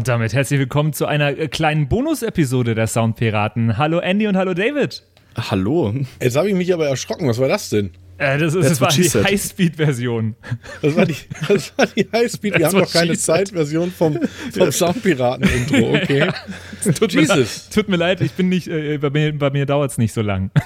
Und damit herzlich willkommen zu einer äh, kleinen Bonus-Episode der Soundpiraten. Hallo Andy und hallo David. Hallo. Jetzt habe ich mich aber erschrocken. Was war das denn? Äh, das, ist, das war die Highspeed-Version. Das war die, das war die Highspeed. Wir haben noch keine Zeit-Version vom, vom Soundpiraten-Intro. Okay. tut, Jesus. Mir leid, tut mir leid, ich bin nicht, äh, bei mir, bei mir dauert es nicht so lang.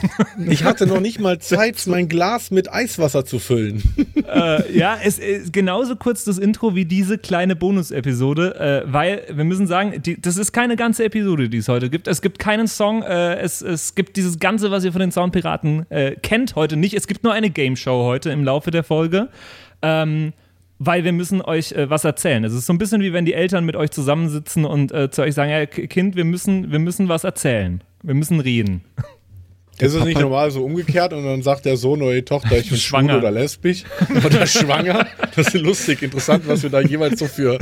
Ich hatte noch nicht mal Zeit, mein Glas mit Eiswasser zu füllen. Äh, ja, es ist genauso kurz das Intro wie diese kleine Bonus-Episode, äh, weil wir müssen sagen, die, das ist keine ganze Episode, die es heute gibt. Es gibt keinen Song, äh, es, es gibt dieses Ganze, was ihr von den Soundpiraten äh, kennt, heute nicht. Es gibt nur eine eine Game Show heute im Laufe der Folge. Ähm, weil wir müssen euch äh, was erzählen. Es ist so ein bisschen wie wenn die Eltern mit euch zusammensitzen und äh, zu euch sagen, ja, Kind, wir müssen, wir müssen was erzählen. Wir müssen reden. Ist es nicht normal so umgekehrt und dann sagt der Sohn oder die Tochter, ich bin schwanger oder lesbisch oder schwanger? Das ist lustig, interessant, was wir da jeweils so für,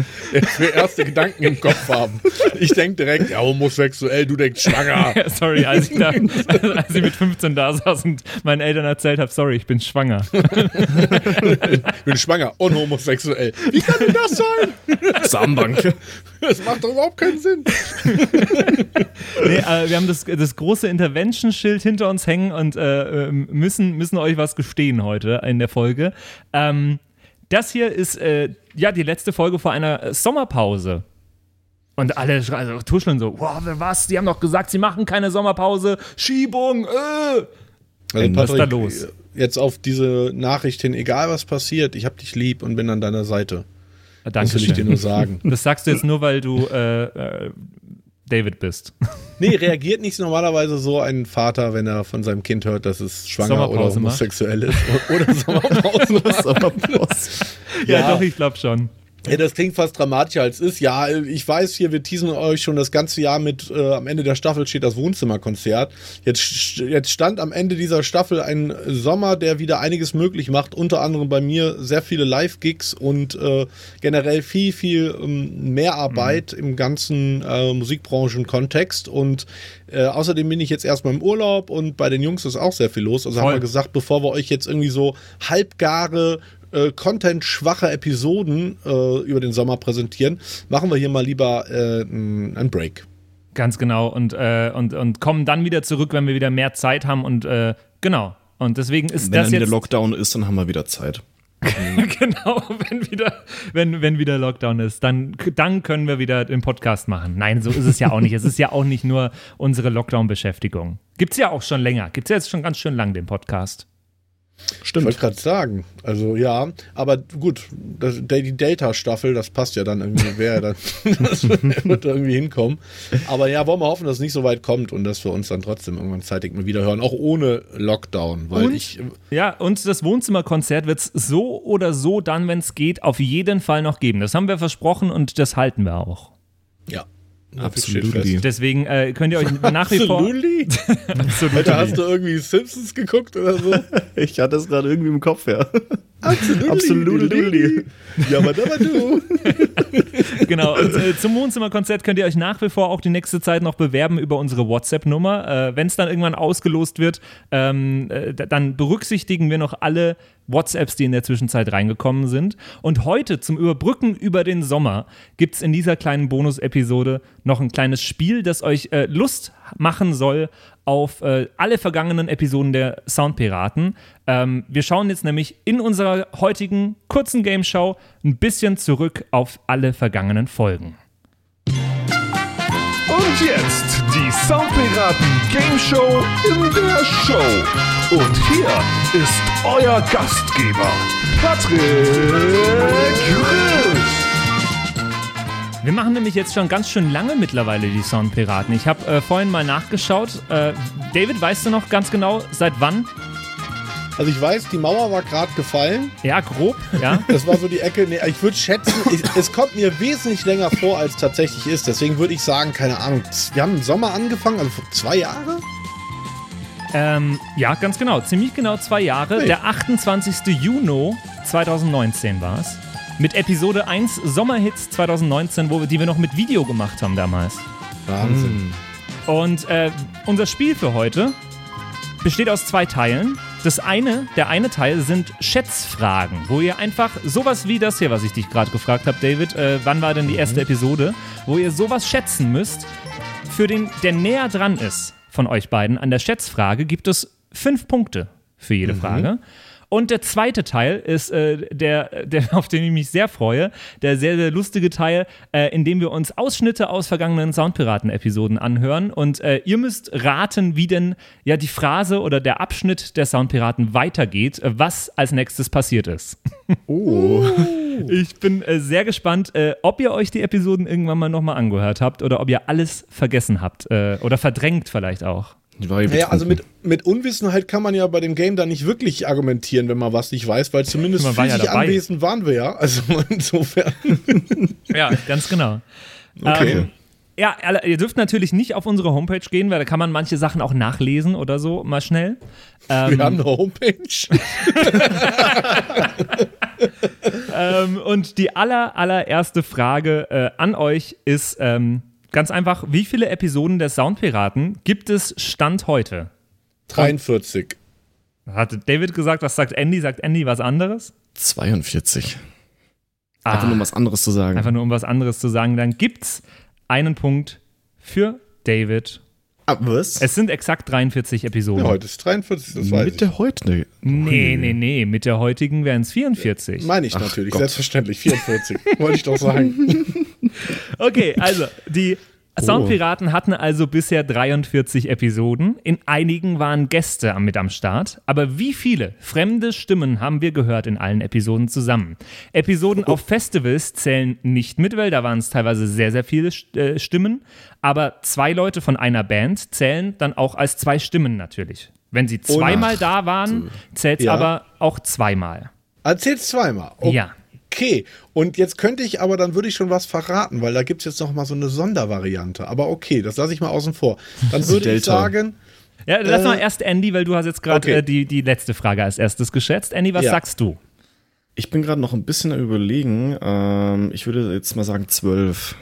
für erste Gedanken im Kopf haben. Ich denke direkt, ja, homosexuell, du denkst schwanger. sorry, als ich, da, als ich mit 15 da saß und meinen Eltern erzählt habe, sorry, ich bin schwanger. ich bin schwanger und homosexuell. Wie kann denn das sein? Samenbank. Das macht doch überhaupt keinen Sinn. nee, äh, wir haben das, das große Intervention-Schild hinter uns hängen und äh, ähm, müssen, müssen euch was gestehen heute in der Folge. Ähm, das hier ist äh, ja die letzte Folge vor einer Sommerpause. Und alle also, tuscheln so, wow, was? Die haben doch gesagt, sie machen keine Sommerpause. Schiebung, äh. Also Patrick, was ist da los? Jetzt auf diese Nachricht hin, egal was passiert, ich hab dich lieb und bin an deiner Seite. Danke das will ich dir nur sagen. Das sagst du jetzt nur, weil du äh, äh, David bist. Nee, reagiert nicht normalerweise so ein Vater, wenn er von seinem Kind hört, dass es schwanger oder homosexuell ist. Oder Sommerpause. Sommerpause. ja, ja, doch, ich glaube schon. Ja, das klingt fast dramatischer als es ist. Ja, ich weiß hier, wir teasen euch schon das ganze Jahr mit, äh, am Ende der Staffel steht das Wohnzimmerkonzert. Jetzt, jetzt stand am Ende dieser Staffel ein Sommer, der wieder einiges möglich macht. Unter anderem bei mir sehr viele Live-Gigs und äh, generell viel, viel ähm, Mehrarbeit mhm. im ganzen äh, Musikbranchen-Kontext. Und äh, außerdem bin ich jetzt erstmal im Urlaub und bei den Jungs ist auch sehr viel los. Also Voll. haben wir gesagt, bevor wir euch jetzt irgendwie so halbgare äh, content-schwache Episoden äh, über den Sommer präsentieren, machen wir hier mal lieber äh, einen Break. Ganz genau und, äh, und, und kommen dann wieder zurück, wenn wir wieder mehr Zeit haben und äh, genau. Und deswegen ist wenn das dann jetzt. wieder Lockdown ist, dann haben wir wieder Zeit. genau, wenn wieder, wenn, wenn wieder Lockdown ist, dann, dann können wir wieder den Podcast machen. Nein, so ist es ja auch nicht. es ist ja auch nicht nur unsere Lockdown-Beschäftigung. Gibt es ja auch schon länger. Gibt es ja jetzt schon ganz schön lang, den Podcast. Stimmt. Ich wollte gerade sagen. Also ja, aber gut, das, die Delta-Staffel, das passt ja dann irgendwie, wer dann das wird irgendwie hinkommen. Aber ja, wollen wir hoffen, dass es nicht so weit kommt und dass wir uns dann trotzdem irgendwann zeitig mal wieder hören, auch ohne Lockdown. Weil und, ich. Ja, und das Wohnzimmerkonzert wird es so oder so dann, wenn es geht, auf jeden Fall noch geben. Das haben wir versprochen und das halten wir auch. Ja, Absolut. Deswegen äh, könnt ihr euch nach wie vor. Absolut. Heute hast du irgendwie Simpsons geguckt oder so? ich hatte es gerade irgendwie im Kopf, ja. Absolut. Absolut. Ja, aber da war du. genau. Und äh, zum Wohnzimmerkonzert könnt ihr euch nach wie vor auch die nächste Zeit noch bewerben über unsere WhatsApp-Nummer. Äh, Wenn es dann irgendwann ausgelost wird, ähm, äh, dann berücksichtigen wir noch alle WhatsApps, die in der Zwischenzeit reingekommen sind. Und heute zum Überbrücken über den Sommer gibt es in dieser kleinen Bonus-Episode noch ein kleines Spiel, das euch äh, Lust machen soll auf äh, alle vergangenen Episoden der Soundpiraten. Ähm, wir schauen jetzt nämlich in unserer heutigen kurzen Game Show ein bisschen zurück auf alle vergangenen Folgen. Und jetzt die Soundpiraten Game Show in der Show. Und hier ist euer Gastgeber, Patrick Chris. Wir machen nämlich jetzt schon ganz schön lange mittlerweile die Soundpiraten. Ich habe äh, vorhin mal nachgeschaut. Äh, David, weißt du noch ganz genau, seit wann? Also ich weiß, die Mauer war gerade gefallen. Ja, grob, ja. Das war so die Ecke. Nee, ich würde schätzen, ich, es kommt mir wesentlich länger vor, als tatsächlich ist. Deswegen würde ich sagen, keine Ahnung, wir haben im Sommer angefangen, also vor zwei Jahre? Ähm, ja, ganz genau. Ziemlich genau zwei Jahre. Hey. Der 28. Juni 2019 war es. Mit Episode 1 Sommerhits 2019, wo wir, die wir noch mit Video gemacht haben damals. Wahnsinn. Und äh, unser Spiel für heute besteht aus zwei Teilen. Das eine, der eine Teil sind Schätzfragen, wo ihr einfach sowas wie das hier, was ich dich gerade gefragt habe, David, äh, wann war denn die erste Episode, wo ihr sowas schätzen müsst. Für den, der näher dran ist von euch beiden an der Schätzfrage, gibt es fünf Punkte für jede Frage. Und der zweite Teil ist äh, der, der, auf den ich mich sehr freue, der sehr, sehr lustige Teil, äh, in dem wir uns Ausschnitte aus vergangenen Soundpiraten-Episoden anhören. Und äh, ihr müsst raten, wie denn ja die Phrase oder der Abschnitt der Soundpiraten weitergeht, was als nächstes passiert ist. Oh. Ich bin äh, sehr gespannt, äh, ob ihr euch die Episoden irgendwann mal nochmal angehört habt oder ob ihr alles vergessen habt äh, oder verdrängt vielleicht auch. Naja, also mit, mit Unwissenheit kann man ja bei dem Game da nicht wirklich argumentieren, wenn man was nicht weiß, weil zumindest Man war ja anwesend waren wir ja. Also insofern. Ja, ganz genau. Okay. Ähm, ja, ihr dürft natürlich nicht auf unsere Homepage gehen, weil da kann man manche Sachen auch nachlesen oder so mal schnell. Ähm, wir haben eine Homepage. ähm, und die aller, allererste Frage äh, an euch ist ähm, ganz einfach: Wie viele Episoden der Soundpiraten gibt es Stand heute? 43. Hatte David gesagt, was sagt Andy? Sagt Andy was anderes? 42. Ah, Einfach nur um was anderes zu sagen. einfach nur um was anderes zu sagen. Dann gibt's einen Punkt für David. Ah, was? Es sind exakt 43 Episoden. Ja, heute ist 43, das weiß Mit ich. der heute. Nee, nee, nee. Mit der heutigen wären es 44. Meine ich Ach natürlich, Gott. selbstverständlich. 44. Wollte ich doch sagen. Okay, also die Soundpiraten hatten also bisher 43 Episoden. In einigen waren Gäste mit am Start. Aber wie viele fremde Stimmen haben wir gehört in allen Episoden zusammen? Episoden auf Festivals zählen nicht mit, weil da waren es teilweise sehr, sehr viele äh, Stimmen. Aber zwei Leute von einer Band zählen dann auch als zwei Stimmen natürlich. Wenn sie zweimal da waren, zählt es Ja. aber auch zweimal. Erzähl's zweimal. Okay. Ja. Und jetzt könnte ich aber, dann würde ich schon was verraten, weil da gibt es jetzt noch mal so eine Sondervariante. Aber okay, das lasse ich mal außen vor. Dann würde ich sagen, Ja, lass Äh, mal erst Andy, weil du hast jetzt gerade okay. äh, die, die letzte Frage als erstes geschätzt. Andy, was Ja. sagst du? Ich bin gerade noch ein bisschen überlegen. Ähm, ich würde jetzt mal sagen 12.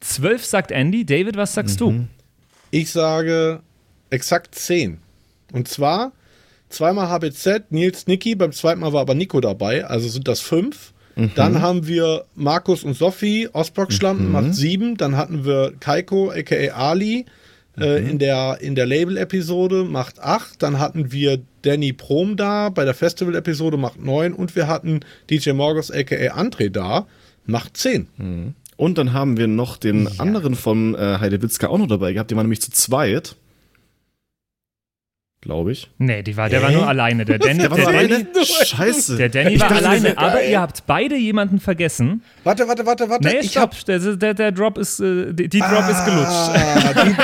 Zwölf sagt Andy. David, was sagst du? ich sage exakt 10. Und zwar zweimal HBZ, Nils Nicky, beim zweiten Mal war aber Nico dabei, also sind das fünf. Dann haben wir Markus und Sophie, Ostblock-Schlampen macht sieben. Dann hatten wir Kaiko, aka Ali, äh, in der, in der Label-Episode macht acht. Dann hatten wir Danny Prom da, bei der Festival-Episode macht neun. Und wir hatten DJ Morgos, aka André da, macht zehn. Und dann haben wir noch den anderen vom äh, Heidewitzka auch noch dabei gehabt. Die waren nämlich zu zweit. Glaube ich. Nee, die war, der war nur alleine. Der Danny, Der war der Danny, alleine? Scheiße. der Danny Ich war dachte, alleine, aber ihr habt beide jemanden vergessen. Warte, warte, warte, warte. Nee, ich hab stopp. Der, der, der Drop ist, äh, die, die Drop ist gelutscht. Ah, die, die,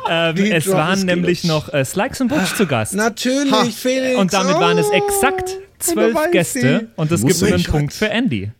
Ähm, die es Drop waren ist nämlich gelutscht. noch äh, Slikes und Butch zu Gast. Natürlich, Ha. Felix. Und damit waren es Oh. exakt zwölf weiß Gäste. sie. Und es gibt einen ich. Punkt für Andy.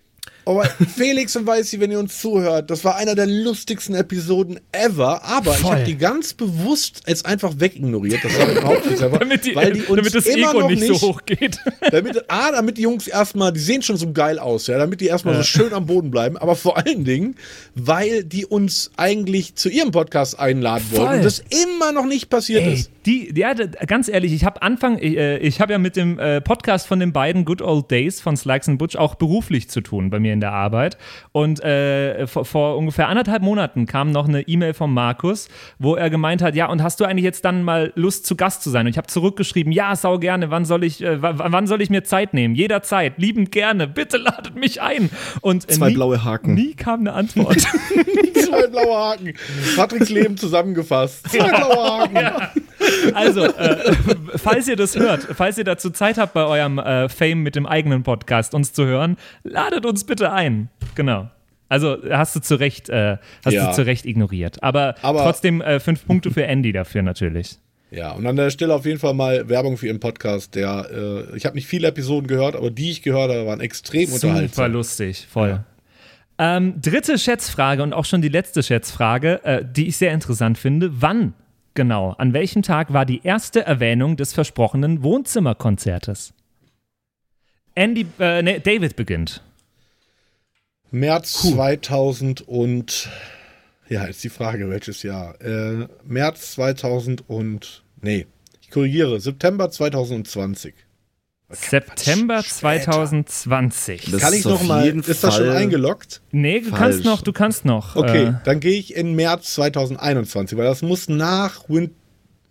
Aber Felix und Weißi, wenn ihr uns zuhört, das war einer der lustigsten Episoden ever. Aber ich Voll. habe die ganz bewusst jetzt einfach wegignoriert. Das war überhaupt nicht selber, Damit, die, weil die uns damit das immer Ego noch nicht, nicht so hoch geht. Damit, A, damit die Jungs erstmal, die sehen schon so geil aus, ja, damit die erstmal so schön am Boden bleiben, aber vor allen Dingen, weil die uns eigentlich zu ihrem Podcast einladen wollten Voll. und das immer noch nicht passiert Ey, ist. die, ja, ganz ehrlich, ich habe Anfang, ich, äh, ich habe ja mit dem äh, Podcast von den beiden Good Old Days von Slikes and Butch auch beruflich zu tun bei mir in der Arbeit. Und äh, vor, vor ungefähr anderthalb Monaten kam noch eine E-Mail von Markus, wo er gemeint hat, ja, und hast du eigentlich jetzt dann mal Lust zu Gast zu sein? Und ich habe zurückgeschrieben, ja, sau gerne, wann soll ich, äh, wann soll ich mir Zeit nehmen? Jederzeit, liebend gerne, bitte ladet mich ein. Und äh, Zwei nie, blaue Haken. Nie kam eine Antwort. Zwei blaue Haken. Patricks Leben zusammengefasst. Zwei blaue Haken. Also, äh, falls ihr das hört, falls ihr dazu Zeit habt bei eurem äh, Fame mit dem eigenen Podcast uns zu hören, ladet uns bitte ein. Genau. Also hast du zu Recht, äh, hast Ja. du zu Recht ignoriert. Aber, Aber- trotzdem äh, fünf Punkte für Andy dafür natürlich. Ja, und an der Stelle auf jeden Fall mal Werbung für Ihren Podcast. Der, äh, ich habe nicht viele Episoden gehört, aber die ich gehört habe, waren extrem Super unterhaltsam. lustig, voll. Ähm, dritte Schätzfrage und auch schon die letzte Schätzfrage, äh, die ich sehr interessant finde. Wann genau, an welchem Tag war die erste Erwähnung des versprochenen Wohnzimmerkonzertes? Andy, äh, nee, David beginnt. März 2000 und ja, ist die Frage, welches Jahr? Äh, März 2000 und nee, ich korrigiere, September 2020. September 2020. Das Kann ich ist noch mal, jeden ist das schon eingeloggt? nee, du falsch. kannst noch, du kannst noch. Okay, Äh, dann gehe ich in März 2021, weil das muss nach Win.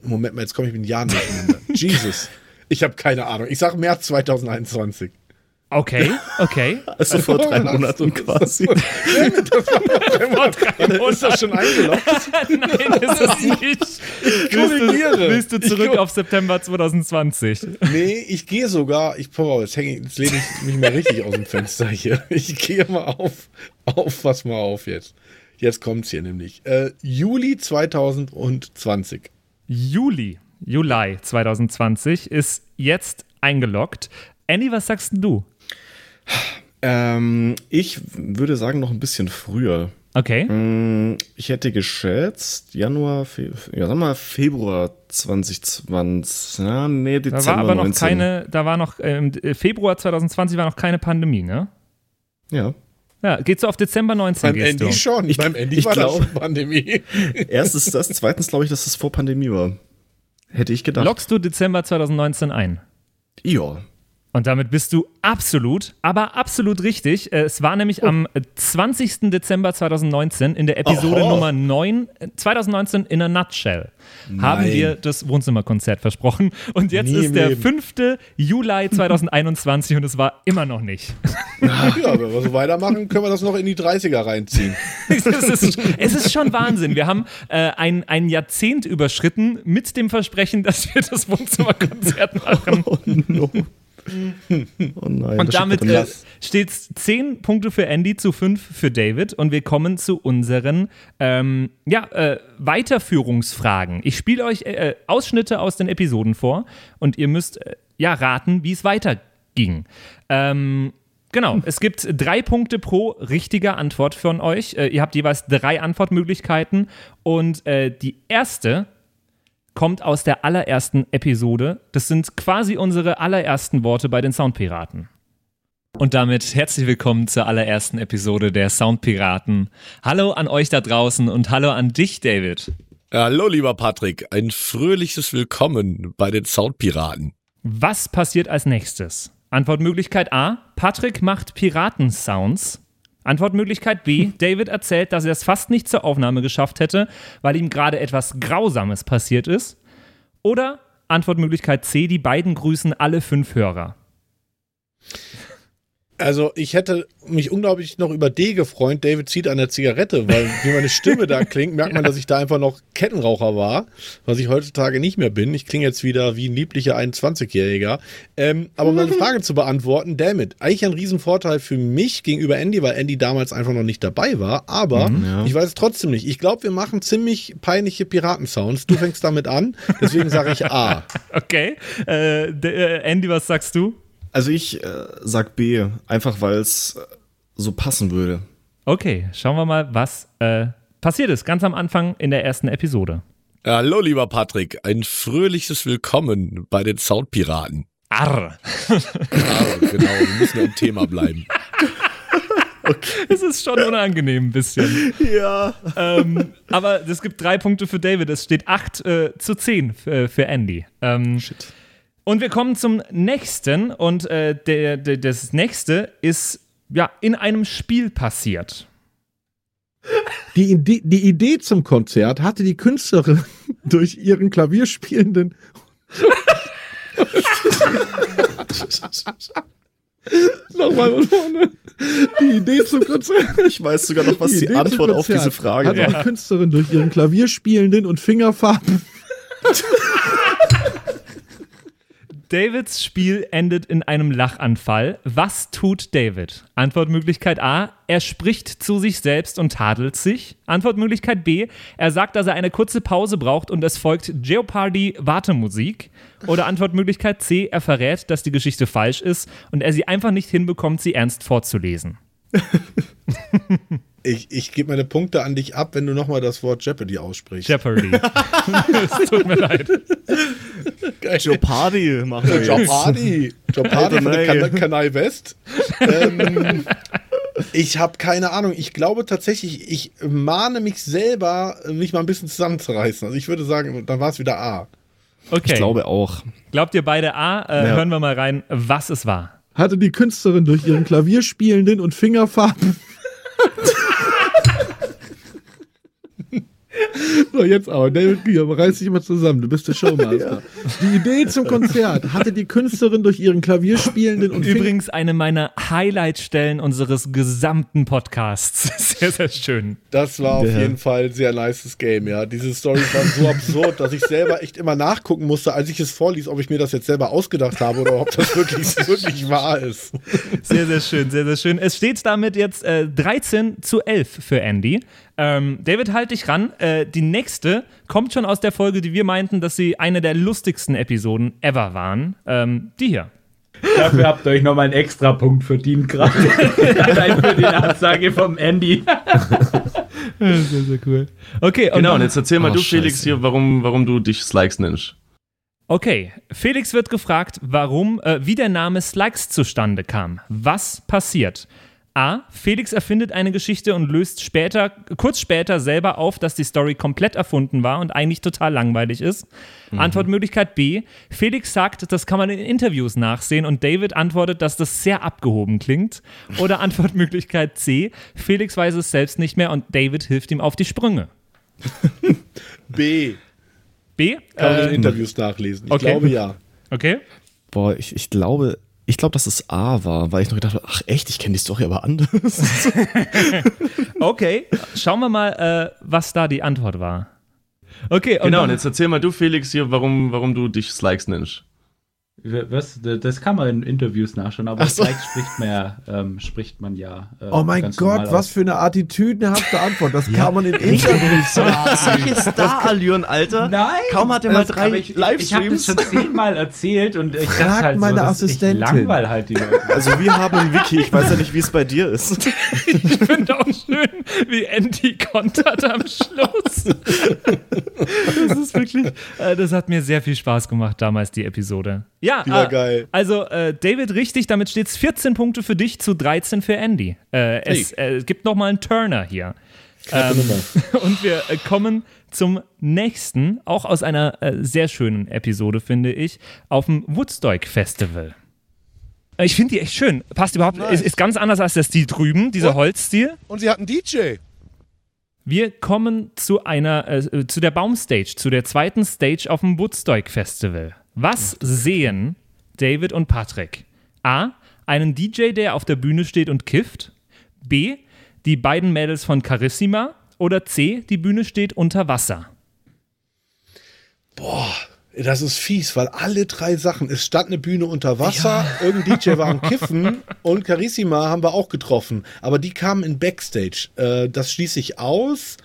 Moment mal, jetzt komme ich mit den Jahren durcheinander. Jesus. Ich habe keine Ahnung. Ich sage März 2021. okay, okay. Also vor drei Monaten quasi. Ist das schon eingeloggt? Nein, ist es nicht. Korrigiere. willst du zurück auf September 2020? Nee, ich gehe sogar. Ich, boah, jetzt, häng ich, jetzt lehne ich mich mal richtig aus dem Fenster hier. Ich gehe mal auf. Auf, pass mal auf jetzt. Jetzt kommt's hier nämlich. Äh, Juli 2020. Juli, Juli 2020 ist jetzt eingeloggt. Andy, was sagst du? Ähm, ich würde sagen, noch ein bisschen früher. Okay. Mm, Ich hätte geschätzt, Januar, Fe ja, sag mal Februar 2020. Ja, nee, Dezember Da war aber noch 19. keine, da war noch, ähm, Februar 2020 war noch keine Pandemie, ne? Ja. Ja, geht so auf Dezember 19 Beim Andy du. schon. Ich- Beim Andy ich war das glaub- schon Pandemie. Erstens das, zweitens glaube ich, dass es vor Pandemie war. Hätte ich gedacht. Lockst du Dezember 2019 ein? Ja. Und damit bist du absolut, aber absolut richtig. Äh, Es war nämlich am äh, 20. Dezember 2019 in der Episode Oho. Nummer 9, äh, 2019 in a Nutshell, haben Nein. wir das Wohnzimmerkonzert versprochen. Und jetzt Nie ist der Leben. 5. Juli 2021 und es war immer noch nicht. ja, wenn wir so weitermachen, können wir das noch in die 30er reinziehen. es, ist, es ist schon Wahnsinn. Wir haben äh, ein, ein Jahrzehnt überschritten mit dem Versprechen, dass wir das Wohnzimmerkonzert machen. Oh no. Oh nein. Und damit steht äh, es 10 Punkte für Andy zu 5 für David. Und wir kommen zu unseren ähm, ja, äh, Weiterführungsfragen. Ich spiele euch äh, äh, Ausschnitte aus den Episoden vor und ihr müsst äh, ja raten, wie es weiterging. Ähm, Genau, es gibt drei Punkte pro richtiger Antwort von euch. Äh, ihr habt jeweils drei Antwortmöglichkeiten und die erste kommt aus der allerersten Episode. Das sind quasi unsere allerersten Worte bei den Soundpiraten. Und damit herzlich willkommen zur allerersten Episode der Soundpiraten. Hallo an euch da draußen und hallo an dich, David. Hallo, lieber Patrick. Ein fröhliches Willkommen bei den Soundpiraten. Was passiert als nächstes? Antwortmöglichkeit A: Patrick macht Piratensounds. Antwortmöglichkeit B: David erzählt, dass er es fast nicht zur Aufnahme geschafft hätte, weil ihm gerade etwas Grausames passiert ist. Oder Antwortmöglichkeit C: Die beiden grüßen alle fünf Hörer. Also, ich hätte mich unglaublich noch über D gefreut. David zieht an der Zigarette, weil wie meine Stimme da klingt, merkt man, dass ich da einfach noch Kettenraucher war, was ich heutzutage nicht mehr bin. Ich klinge jetzt wieder wie ein lieblicher 21-Jähriger. Ähm, aber um deine Frage zu beantworten, damit, eigentlich ein Riesenvorteil für mich gegenüber Andy, weil Andy damals einfach noch nicht dabei war. Aber ja. ich weiß es trotzdem nicht. Ich glaube, wir machen ziemlich peinliche Piratensounds. Du fängst damit an, deswegen sage ich A. Okay. Äh, äh, Andy, was sagst du? Also ich äh, sag B, einfach weil es äh, so passen würde. Okay, schauen wir mal, was äh, passiert ist, ganz am Anfang in der ersten Episode. Hallo, lieber Patrick. Ein fröhliches Willkommen bei den Soundpiraten. Arr. Ah, genau, wir müssen im Thema bleiben. Es ist schon unangenehm ein bisschen. Ja. ähm, aber es gibt drei Punkte für David. Es steht 8 äh, zu 10 für, für Andy. Ähm, Shit. Und wir kommen zum nächsten. Und äh, der, der, das nächste ist ja in einem Spiel passiert. Die Idee, die Idee zum Konzert hatte die Künstlerin durch ihren Klavierspielenden. Nochmal von vorne. Die Idee zum Konzert. Ich weiß sogar noch, was die, zum Antwort auf diese Frage Hatte war. die Künstlerin durch ihren Klavierspielenden und Fingerfarben. Davids Spiel endet in einem Lachanfall. Was tut David? Antwortmöglichkeit A. Er spricht zu sich selbst und tadelt sich. Antwortmöglichkeit B. Er sagt, dass er eine kurze Pause braucht und es folgt Jeopardy Wartemusik. Oder Antwortmöglichkeit C. Er verrät, dass die Geschichte falsch ist und er sie einfach nicht hinbekommt, sie ernst vorzulesen. Ich, ich gebe meine Punkte an dich ab, wenn du nochmal das Wort Jeopardy aussprichst. Jeopardy. es tut mir leid. Jeopardy machen wir jetzt. Jeopardy. Jeopardy von der kan Kanal West. ähm, ich habe keine Ahnung. Ich glaube tatsächlich, ich mahne mich selber, mich mal ein bisschen zusammenzureißen. Also ich würde sagen, dann war es wieder A. Okay. Ich glaube auch. Glaubt ihr beide A? Äh, Ja. Hören wir mal rein, was es war. Hatte die Künstlerin durch ihren Klavierspielenden und Fingerfarben. So, jetzt aber. David Gier, reiß dich mal zusammen. Du bist der Showmaster. Die Idee zum Konzert hatte die Künstlerin durch ihren Klavierspielenden und Übrigens eine meiner Highlight-Stellen unseres gesamten Podcasts. Sehr, sehr schön. Das war auf Der- jeden Fall ein sehr nices Game, ja. Diese Storys waren so absurd, dass ich selber echt immer nachgucken musste, als ich es vorließ, ob ich mir das jetzt selber ausgedacht habe oder ob das wirklich, wirklich wahr ist. Sehr, sehr schön, sehr, sehr schön. Es steht damit jetzt äh, 13 zu 11 für Andy. Ähm, David, halt dich ran. Äh, die nächste kommt schon aus der Folge, die wir meinten, dass sie eine der lustigsten Episoden ever waren. Ähm, die hier. Dafür habt ihr euch nochmal einen extra Punkt verdient gerade. Allein für die Absage vom Andy. Sehr, sehr cool. Okay, und Genau, und jetzt erzähl mal Oh, du, Felix, Scheiße. hier, warum, warum du dich Slikes nennst. Okay, Felix wird gefragt, warum, äh, wie der Name Slugs zustande kam. Was passiert? A. Felix erfindet eine Geschichte und löst später, kurz später selber auf, dass die Story komplett erfunden war und eigentlich total langweilig ist. Antwortmöglichkeit B. Felix sagt, das kann man in Interviews nachsehen und David antwortet, dass das sehr abgehoben klingt. Oder Antwortmöglichkeit C. Felix weiß es selbst nicht mehr und David hilft ihm auf die Sprünge. B. B. Kann man in Äh, Interviews nachlesen. Ich okay. glaube ja. okay. Boah, ich, ich glaube, ich glaube, dass es A war, weil ich noch gedacht habe, ach echt, ich kenne die Story aber anders. Okay, schauen wir mal, äh, was da die Antwort war. Okay, und Genau, und jetzt erzähl mal du, Felix, hier, warum, warum du dich Slikes nennst. Was? Das kann man in Interviews nachschauen, aber so. vielleicht spricht man ja, ähm, spricht man ja. äh, Oh mein ganz Gott, was aus. für eine attitüdenhafte Antwort. Das kann man in Interviews sagen. Solche Star-Allüren, Alter. Nein! Kaum hat er mal drei ich, Ich habe das Livestreams. schon zehnmal erzählt und ich Frag halt meine so, Assistentin. Ich langweil halt die Leute. Also wir haben ein Wiki, ich weiß ja nicht, wie es bei dir ist. ich finde auch schön, wie Andy kontert am Schluss. das ist wirklich, äh, das hat mir sehr viel Spaß gemacht damals, die Episode. Ja, Die war äh, geil. Also äh, David, richtig, damit steht es 14 Punkte für dich zu 13 für Andy. Äh, es äh, gibt noch mal einen Turner hier. Nummer. Und wir äh, kommen zum nächsten, auch aus einer äh, sehr schönen Episode, finde ich, auf dem Woodstock Festival. Äh, Ich finde die echt schön. Passt überhaupt. Nice. Ist, ist ganz anders als der Stil drüben, dieser Und? Holzstil. Und sie hatten DJ. Wir kommen zu einer, äh, zu der Baumstage, zu der zweiten Stage auf dem Woodstock Festival. Was sehen David und Patrick? A. Einen DJ, der auf der Bühne steht und kifft. B. Die beiden Mädels von Carissima. Oder C. Die Bühne steht unter Wasser. Das ist fies, weil alle drei Sachen, es stand eine Bühne unter Wasser, irgendein DJ war am Kiffen und Carissima haben wir auch getroffen. Aber die kamen in Backstage. Äh, das schließe ich aus.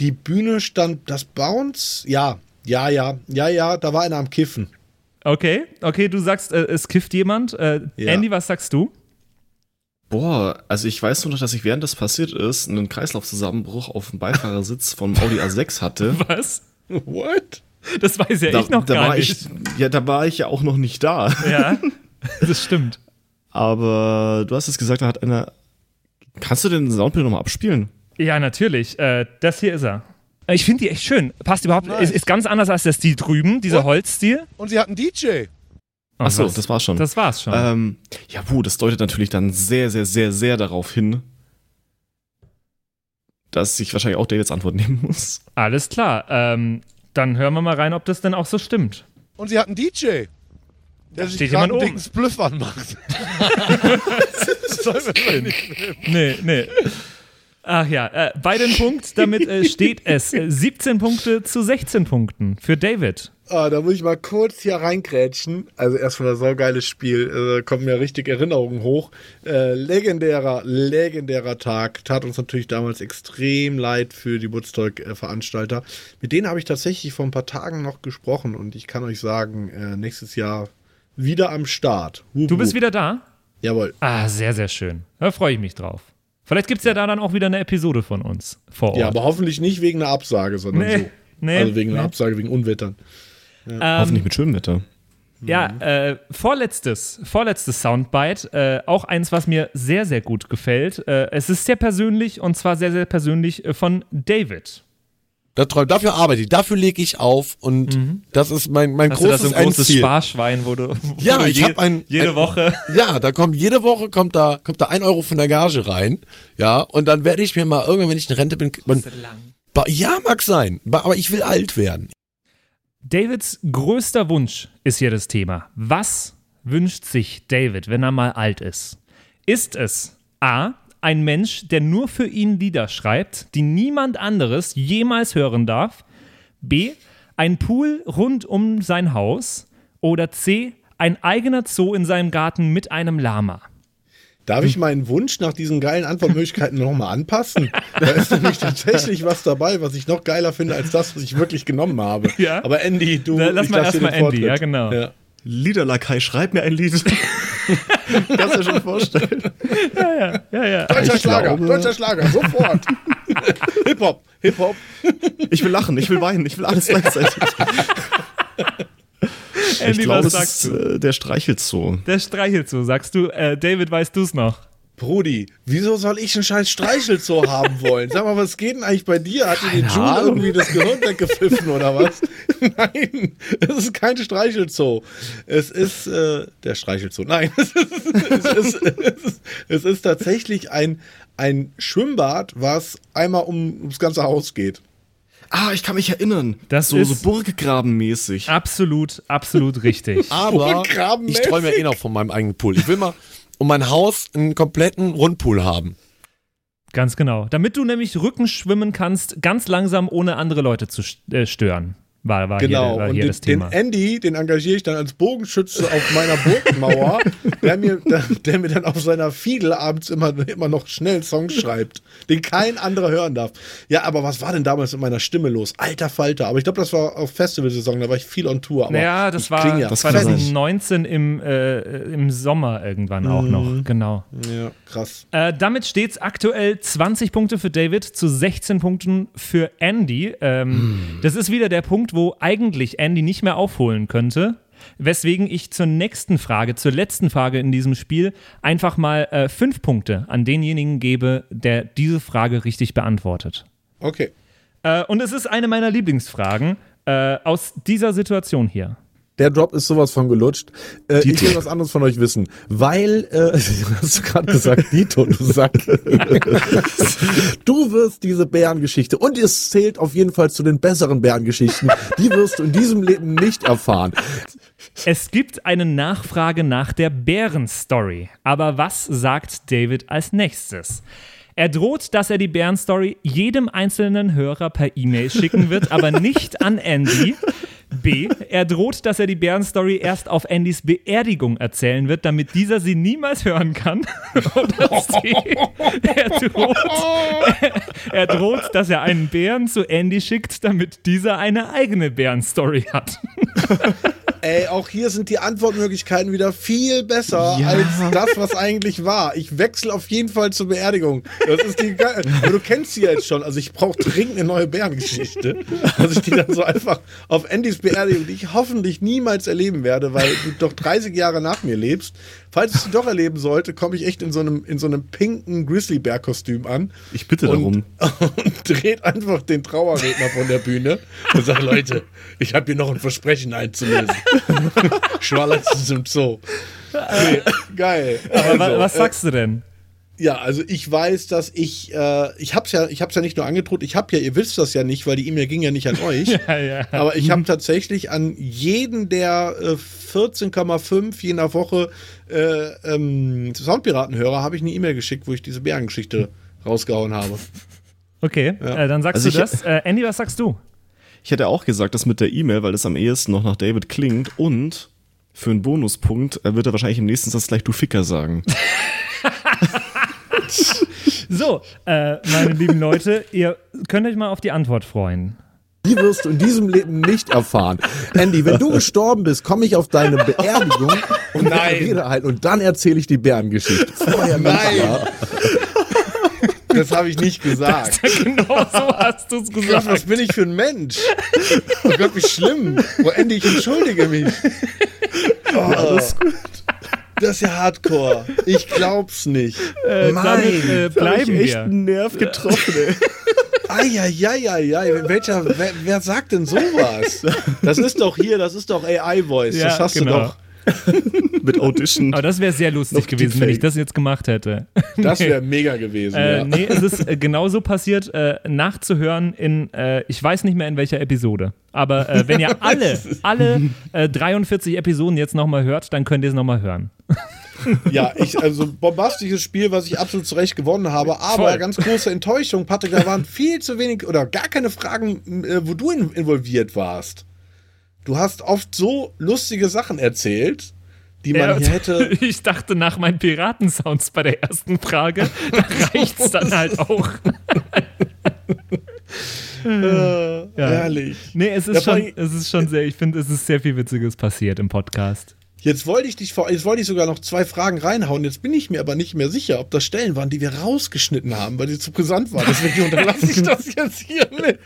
Die Bühne stand, das Bounce, ja, ja, ja, ja, ja, da war einer am Kiffen. Okay, okay, du sagst, äh, es kifft jemand. Äh, Ja. Andy, was sagst du? Boah, also ich weiß nur noch, dass ich während das passiert ist, einen Kreislaufzusammenbruch auf dem Beifahrersitz vom Audi A6 hatte. Was? What? Das weiß ja ich noch da gar war nicht. Ich, ja, da war ich ja auch noch nicht da. Ja, das stimmt. Aber du hast jetzt gesagt, da hat einer. Kannst du den Soundbild nochmal abspielen? Ja, natürlich. Äh, das hier ist er. Äh, Ich finde die echt schön. Passt überhaupt. Nice. Ist, ist ganz anders als der Stil drüben, dieser Und? Holzstil. Und sie hatten DJ. Oh, Achso, was? das war's schon. Das war's schon. Ähm, ja, puh, das deutet natürlich dann sehr, sehr, sehr, sehr darauf hin, dass ich wahrscheinlich auch Davids Antwort nehmen muss. Alles klar. Ähm, dann hören wir mal rein, ob das denn auch so stimmt. Und sie hatten DJ. Der sich steht gerade jemand einen dicken Spliff anmacht. das soll man doch nicht nehmen. Nee, nee. Ach ja, äh, bei dem Punkt, damit äh, steht es äh, 17 Punkte zu 16 Punkten für David. Ah, da muss ich mal kurz hier reingrätschen. Also erstmal ein saugeiles Spiel. Äh, kommen mir richtig Erinnerungen hoch. Äh, legendärer, legendärer Tag. Tat uns natürlich damals extrem leid für die Woodstock-Veranstalter. Mit denen habe ich tatsächlich vor ein paar Tagen noch gesprochen und ich kann euch sagen, äh, nächstes Jahr wieder am Start. Hup, Du bist hup. wieder da? Jawohl. Ah, sehr, sehr schön. Da freue ich mich drauf. Vielleicht gibt es ja da dann auch wieder eine Episode von uns vor Ort. Ja, aber hoffentlich nicht wegen einer Absage, sondern Nee, so. nee, also wegen einer nee. Absage, wegen Unwettern. Ähm, Hoffentlich mit schönem Wetter. Ja, äh, vorletztes, vorletztes Soundbite, äh, auch eins, was mir sehr, sehr gut gefällt. Äh, es ist sehr persönlich und zwar sehr, sehr persönlich äh, von David. Da träum, dafür arbeite ich, dafür lege ich auf und das ist mein, mein Mhm. Hast du großes so ein großes Endziel. Sparschwein, wo du, wo Ja, du ich je, habe ein jede ein, Woche. Ja, da kommt jede Woche kommt da kommt da ein Euro von der Gage rein. Ja, und dann werde ich mir mal irgendwann, wenn ich in Rente bin, man, Ba- ja mag sein, aber ich will alt werden. Davids größter Wunsch ist hier das Thema. Was wünscht sich David, wenn er mal alt ist? Ist es A, ein Mensch, der nur für ihn Lieder schreibt, die niemand anderes jemals hören darf? B, ein Pool rund um sein Haus? Oder C, ein eigener Zoo in seinem Garten mit einem Lama? Darf ich meinen Wunsch nach diesen geilen Antwortmöglichkeiten nochmal anpassen? Da ist nämlich tatsächlich was dabei, was ich noch geiler finde als das, was ich wirklich genommen habe. Ja. Aber Andy, du Na, lass ich mal erstmal den Andy, Vortritt. ja, genau. Ja. Liederlakai, schreib mir ein Lied. Kannst du dir schon vorstellen. Ja, ja. Deutscher Ich Schlager, glaube- deutscher Schlager, sofort. Hip-Hop, Hip-Hop. Ich will lachen, ich will weinen, ich will alles gleichzeitig. ich Andy, glaube, was es sagst ist du? äh, der Streichelzoo. Der streichelt so, sagst du. Äh, David, weißt du es noch? Brudi, wieso soll ich einen scheiß Streichelzoo haben wollen? Sag mal, was geht denn eigentlich bei dir? Hat dir die June Ahnung. irgendwie das Gehirn weggepfiffen oder was? Nein, es ist kein Streichelzoo. Es ist äh, der Streichelzoo. Nein, es ist, es ist, es ist, es ist tatsächlich ein, ein Schwimmbad, was einmal um, ums ganze Haus geht. Ah, ich kann mich erinnern. Das so, ist- so Burggrabenmäßig. Absolut, absolut richtig. Aber ich träume ja eh noch von meinem eigenen Pool. Ich will mal um mein Haus einen kompletten Rundpool haben. Ganz genau. Damit du nämlich Rücken schwimmen kannst, ganz langsam, ohne andere Leute zu äh, stören. War, war Genau, hier, war und hier den, das den Thema. Andy, den engagiere ich dann als Bogenschütze auf meiner Burgmauer, der mir, der, der mir dann auf seiner Fiedel abends immer, immer noch schnell Songs schreibt, den kein anderer hören darf. Ja, aber was war denn damals mit meiner Stimme los? Alter Falter. Aber ich glaube, das war auf Festivalsaison, da war ich viel on Tour. Aber naja, das war ja das fett. 2019 im, äh, im Sommer irgendwann auch Mhm. noch. Genau. Ja, krass. Äh, damit steht es aktuell 20 Punkte für David zu 16 Punkten für Andy. Ähm, Das ist wieder der Punkt, wo eigentlich Andy nicht mehr aufholen könnte. Weswegen ich zur nächsten Frage, zur letzten Frage in diesem Spiel, einfach mal äh, fünf Punkte an denjenigen gebe, der diese Frage richtig beantwortet. Okay. Äh, und es ist eine meiner Lieblingsfragen äh, aus dieser Situation hier. Der Drop ist sowas von gelutscht. Äh, ich will was anderes von euch wissen. Weil, äh, hast du gerade gesagt, Dito, du Sack. du wirst diese Bärengeschichte, und es zählt auf jeden Fall zu den besseren Bärengeschichten, die wirst du in diesem Leben nicht erfahren. Es gibt eine Nachfrage nach der Bärenstory. Aber was sagt David als nächstes? Er droht, dass er die Bärenstory jedem einzelnen Hörer per E-Mail schicken wird, aber nicht an Andy. B. Er droht, dass er die Bärenstory erst auf Andys Beerdigung erzählen wird, damit dieser sie niemals hören kann. Oder C. Er droht, er droht, dass er einen Bären zu Andy schickt, damit dieser eine eigene Bärenstory hat. Ey, auch hier sind die Antwortmöglichkeiten wieder viel besser Ja. als das, was eigentlich war. Ich wechsle auf jeden Fall zur Beerdigung. Das ist die geil. Aber Du kennst sie jetzt schon. Also ich brauche dringend eine neue Bärengeschichte. Dass ich die dann so einfach auf Andys Beerdigung, die ich hoffentlich niemals erleben werde, weil du doch 30 Jahre nach mir lebst. Falls ich sie doch erleben sollte, komme ich echt in so einem, in so einem pinken Grizzlybär-Kostüm an. Ich bitte und, darum. und dreht einfach den Trauerredner von der Bühne und sagt, Leute, ich habe hier noch ein Versprechen einzulösen. Schwallerts ist im Zoo. Nee, geil. Aber Also, was äh, sagst du denn? ja, also ich weiß, dass ich, äh, ich hab's ja, ich hab's ja nicht nur angedroht, ich hab ja, ihr wisst das ja nicht, weil die E-Mail ging ja nicht an euch. Ja, ja. Aber ich habe tatsächlich an jeden der äh, 14,5 je nach Woche äh, ähm, Soundpiratenhörer habe ich eine E-Mail geschickt, wo ich diese Bärengeschichte rausgehauen habe. Okay, äh, dann sagst Also du das. Äh, Andy, was sagst du? Ich hätte auch gesagt, das mit der E-Mail, weil das am ehesten noch nach David klingt und für einen Bonuspunkt äh, wird er wahrscheinlich im nächsten Satz gleich du Ficker sagen. So, äh, meine lieben Leute, ihr könnt euch mal auf die Antwort freuen. Die wirst du in diesem Leben nicht erfahren. Andy, wenn du gestorben bist, komme ich auf deine Beerdigung und Rede halten und dann erzähle ich die Bärengeschichte. Vorher Nein. Das habe ich nicht gesagt. genau so hast du es Gott, gesagt. was bin ich für ein Mensch? Oh Gott, wie schlimm. Oh, Andy, ich entschuldige mich. Oh, alles gut. Das ist ja Hardcore. Ich glaub's nicht. Äh, damit äh, bleiben wir. Nerv getroffen, ey. Eieieiei, welcher, wer, wer sagt denn sowas? Das ist doch hier, das ist doch AI-Voice. Ja, das hast genau. du doch. Mit Audition. Aber das wäre sehr lustig Noch gewesen, wenn ich das jetzt gemacht hätte. Das wäre mega gewesen. Äh, ja. nee, es ist äh, genauso passiert, äh, nachzuhören in, äh, ich weiß nicht mehr in welcher Episode, aber äh, wenn ihr alle, alle äh, 43 Episoden jetzt nochmal hört, dann könnt ihr es nochmal hören. Ja, ich, also bombastisches Spiel, was ich absolut zu Recht gewonnen habe, aber Voll. ganz große Enttäuschung, Patrick, da waren viel zu wenig oder gar keine Fragen, äh, wo du in, involviert warst. Du hast oft so lustige Sachen erzählt, die man Ja, hier hätte. Ich dachte nach meinen Piratensounds bei der ersten Frage, da reicht's dann halt auch. Äh, Ja. Ehrlich. Nee, es ist, schon, es ist schon sehr, ich finde, es ist sehr viel Witziges passiert im Podcast. Jetzt wollte ich dich vor, jetzt wollte ich sogar noch zwei Fragen reinhauen. Jetzt bin ich mir aber nicht mehr sicher, ob das Stellen waren, die wir rausgeschnitten haben, weil sie zu brisant waren. Deswegen unterlasse ich das jetzt hier mit.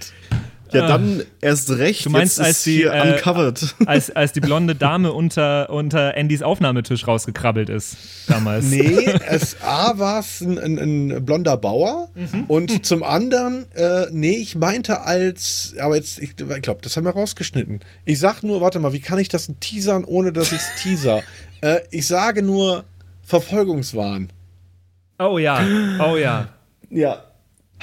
Ja, dann erst recht. Du meinst, als die, äh, uncovered. Als, als die blonde Dame unter, unter Andys Aufnahmetisch rausgekrabbelt ist, damals. Nee, es A war es ein, ein, ein blonder Bauer und zum anderen, äh, nee, ich meinte als, aber jetzt, ich, ich glaube, das haben wir rausgeschnitten. Ich sag nur, warte mal, wie kann ich das teasern, ohne dass ich es teaser? äh, ich sage nur Verfolgungswahn. Oh ja, oh ja. Ja.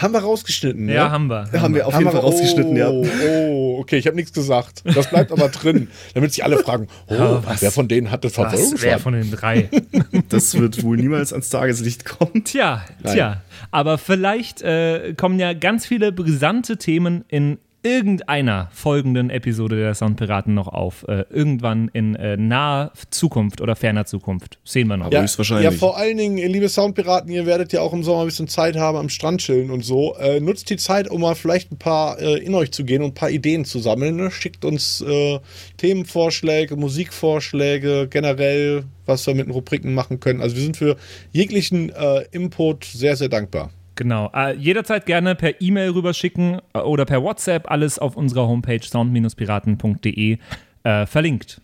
Haben wir rausgeschnitten, Ja, ne? haben wir. Haben wir auf Haben jeden Fall wir- rausgeschnitten, ja. oh, Oh, okay, ich habe nichts gesagt. Das bleibt aber drin, damit sich alle fragen, oh, Ja, was- wer von denen hatte Was, wer Verfolgungswahn? von den drei? Das wird wohl niemals ans Tageslicht kommen. Tja, tja. Aber vielleicht äh, kommen ja ganz viele brisante Themen in irgendeiner folgenden Episode der Soundpiraten noch auf. Äh, irgendwann in äh, naher Zukunft oder ferner Zukunft. Sehen wir noch. Ja, Höchstwahrscheinlich. ja, vor allen Dingen, ihr liebe Soundpiraten, ihr werdet ja auch im Sommer ein bisschen Zeit haben am Strand chillen und so. Äh, nutzt die Zeit, um mal vielleicht ein paar äh, in euch zu gehen und ein paar Ideen zu sammeln. Ne? Schickt uns äh, Themenvorschläge, Musikvorschläge, generell, was wir mit den Rubriken machen können. Also wir sind für jeglichen äh, Input sehr, sehr dankbar. Genau. Äh, jederzeit gerne per E-Mail rüberschicken äh, oder per WhatsApp. Alles auf unserer Homepage sound-piraten.de äh, verlinkt.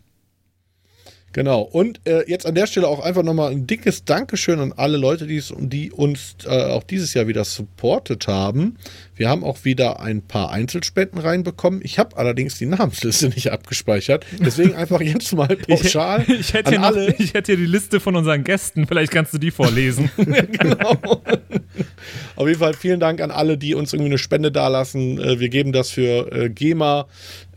Genau. Und äh, jetzt an der Stelle auch einfach nochmal ein dickes Dankeschön an alle Leute, die's, die uns äh, auch dieses Jahr wieder supportet haben. Wir haben auch wieder ein paar Einzelspenden reinbekommen. Ich habe allerdings die Namensliste nicht abgespeichert. Deswegen einfach jetzt mal pauschal Ich, ich, hätte an hier noch, alle. ich hätte hier die Liste von unseren Gästen. Vielleicht kannst du die vorlesen. genau. Auf jeden Fall vielen Dank an alle, die uns irgendwie eine Spende dalassen. Äh, Wir geben das für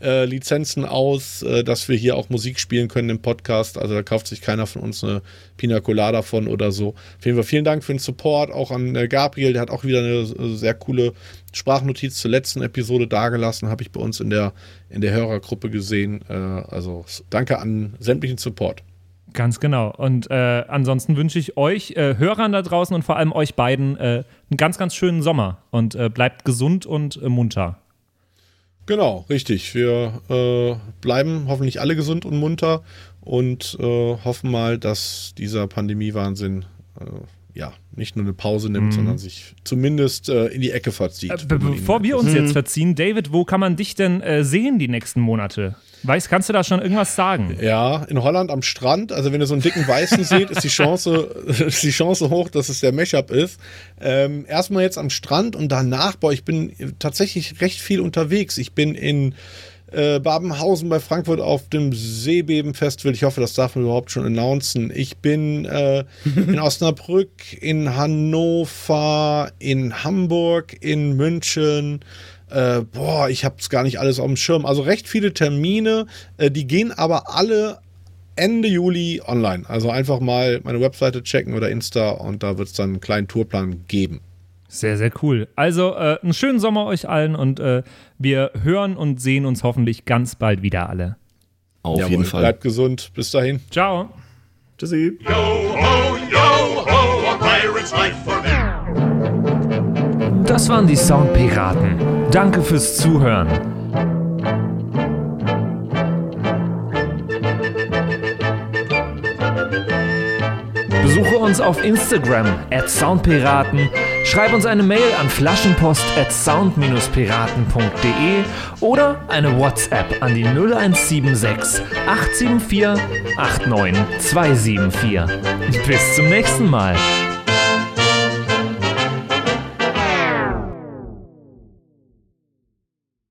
äh, GEMA-Lizenzen aus, äh, dass wir hier auch Musik spielen können im Podcast. Also da kauft sich keiner von uns eine Pina Colada von oder so. Auf jeden Fall vielen Dank für den Support. Auch an äh, Gabriel, der hat auch wieder eine äh, sehr coole Sprachnotiz zur letzten Episode dagelassen, habe ich bei uns in der, in der Hörergruppe gesehen. Äh, Also danke an sämtlichen Support. Ganz genau. Und äh, ansonsten wünsche ich euch, äh, Hörern da draußen und vor allem euch beiden, äh, einen ganz, ganz schönen Sommer. Und äh, bleibt gesund und munter. Genau, richtig. Wir äh, bleiben hoffentlich alle gesund und munter und äh, hoffen mal, dass dieser Pandemiewahnsinn äh, ja nicht nur eine Pause nimmt, sondern sich zumindest äh, in die Ecke verzieht. Äh, be bevor wir uns jetzt verziehen, David, wo kann man dich denn äh, sehen die nächsten Monate? Weißt, kannst du da schon irgendwas sagen? Ja, in Holland am Strand, also wenn ihr so einen dicken Weißen seht, ist die Chance, ist die Chance hoch, dass es der Mashup ist. Ähm, erstmal jetzt am Strand und danach, boah, ich bin tatsächlich recht viel unterwegs. Ich bin in äh, Babenhausen bei Frankfurt auf dem Seebeben-Festival. Ich hoffe, das darf man überhaupt schon announcen. Ich bin äh, in Osnabrück, in Hannover, in Hamburg, in München. Äh, boah, ich habe es gar nicht alles auf dem Schirm. Also recht viele Termine, äh, die gehen aber alle Ende Juli online. Also einfach mal meine Webseite checken oder Insta und da wird es dann einen kleinen Tourplan geben. Sehr, sehr cool. Also äh, einen schönen Sommer euch allen und äh, wir hören und sehen uns hoffentlich ganz bald wieder alle. Auf Jawohl, jeden Fall. Bleibt gesund. Bis dahin. Ciao. Tschüssi. Yo ho, yo ho, a pirate's life. Das waren die Soundpiraten. Danke fürs Zuhören. Besuche uns auf Instagram at Soundpiraten, schreib uns eine Mail an flaschenpost at sound-piraten.de oder eine WhatsApp an die 0176 874 89274. Bis zum nächsten Mal.